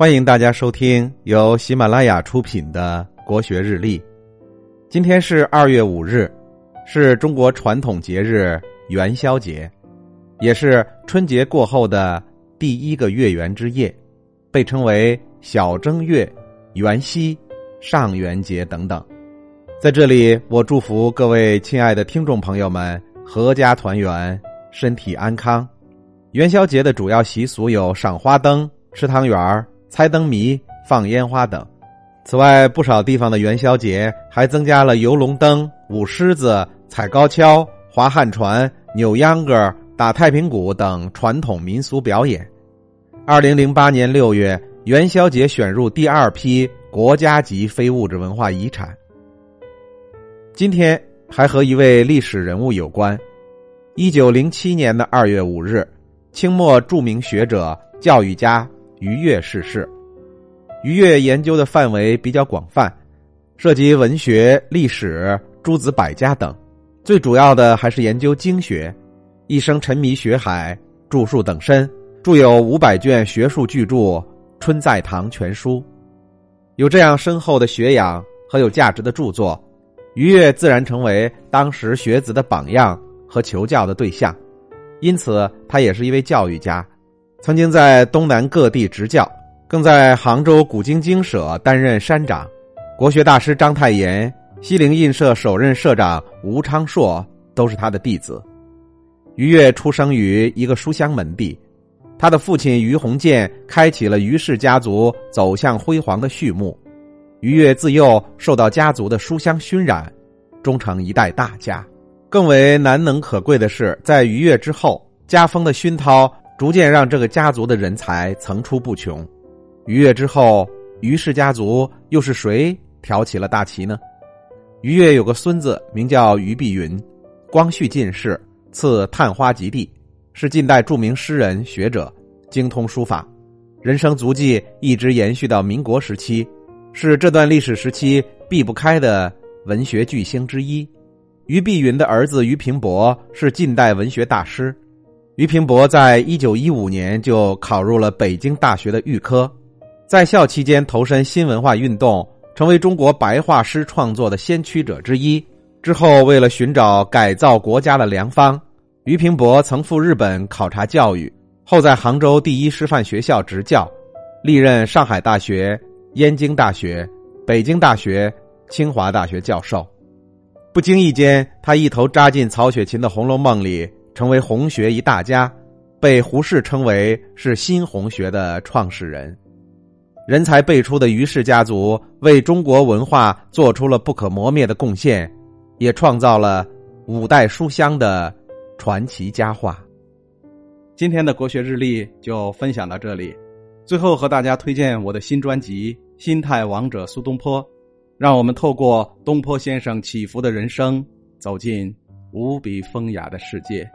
欢迎大家收听由喜马拉雅出品的《国学日历》。今天是二月五日，是中国传统节日元宵节，也是春节过后的第一个月圆之夜，被称为小正月、元夕、上元节等等。在这里，我祝福各位亲爱的听众朋友们阖家团圆，身体安康。元宵节的主要习俗有赏花灯、吃汤圆儿。猜灯谜、放烟花等。此外，不少地方的元宵节还增加了游龙灯、舞狮子、踩高跷、划旱船、扭秧歌、打太平鼓等传统民俗表演。二零零八年六月，元宵节选入第二批国家级非物质文化遗产。今天还和一位历史人物有关。一九零七年的二月五日，清末著名学者、教育家。于越逝世。于越研究的范围比较广泛，涉及文学、历史、诸子百家等，最主要的还是研究经学。一生沉迷学海，著述等身，著有五百卷学术巨著《春在堂全书》。有这样深厚的学养和有价值的著作，于越自然成为当时学子的榜样和求教的对象。因此，他也是一位教育家。曾经在东南各地执教，更在杭州古今经舍担任山长。国学大师章太炎、西泠印社首任社长吴昌硕都是他的弟子。于越出生于一个书香门第，他的父亲于鸿渐开启了于氏家族走向辉煌的序幕。于越自幼受到家族的书香熏染，终成一代大家。更为难能可贵的是，在于越之后，家风的熏陶。逐渐让这个家族的人才层出不穷。于越之后，于氏家族又是谁挑起了大旗呢？于越有个孙子名叫于碧云，光绪进士，赐探花及第，是近代著名诗人学者，精通书法，人生足迹一直延续到民国时期，是这段历史时期避不开的文学巨星之一。于碧云的儿子于平伯是近代文学大师。俞平伯在一九一五年就考入了北京大学的预科，在校期间投身新文化运动，成为中国白话诗创作的先驱者之一。之后，为了寻找改造国家的良方，于平伯曾赴日本考察教育，后在杭州第一师范学校执教，历任上海大学、燕京大学、北京大学、清华大学教授。不经意间，他一头扎进曹雪芹的《红楼梦》里。成为红学一大家，被胡适称为是新红学的创始人。人才辈出的于氏家族为中国文化做出了不可磨灭的贡献，也创造了五代书香的传奇佳话。今天的国学日历就分享到这里，最后和大家推荐我的新专辑《心态王者苏东坡》，让我们透过东坡先生起伏的人生，走进无比风雅的世界。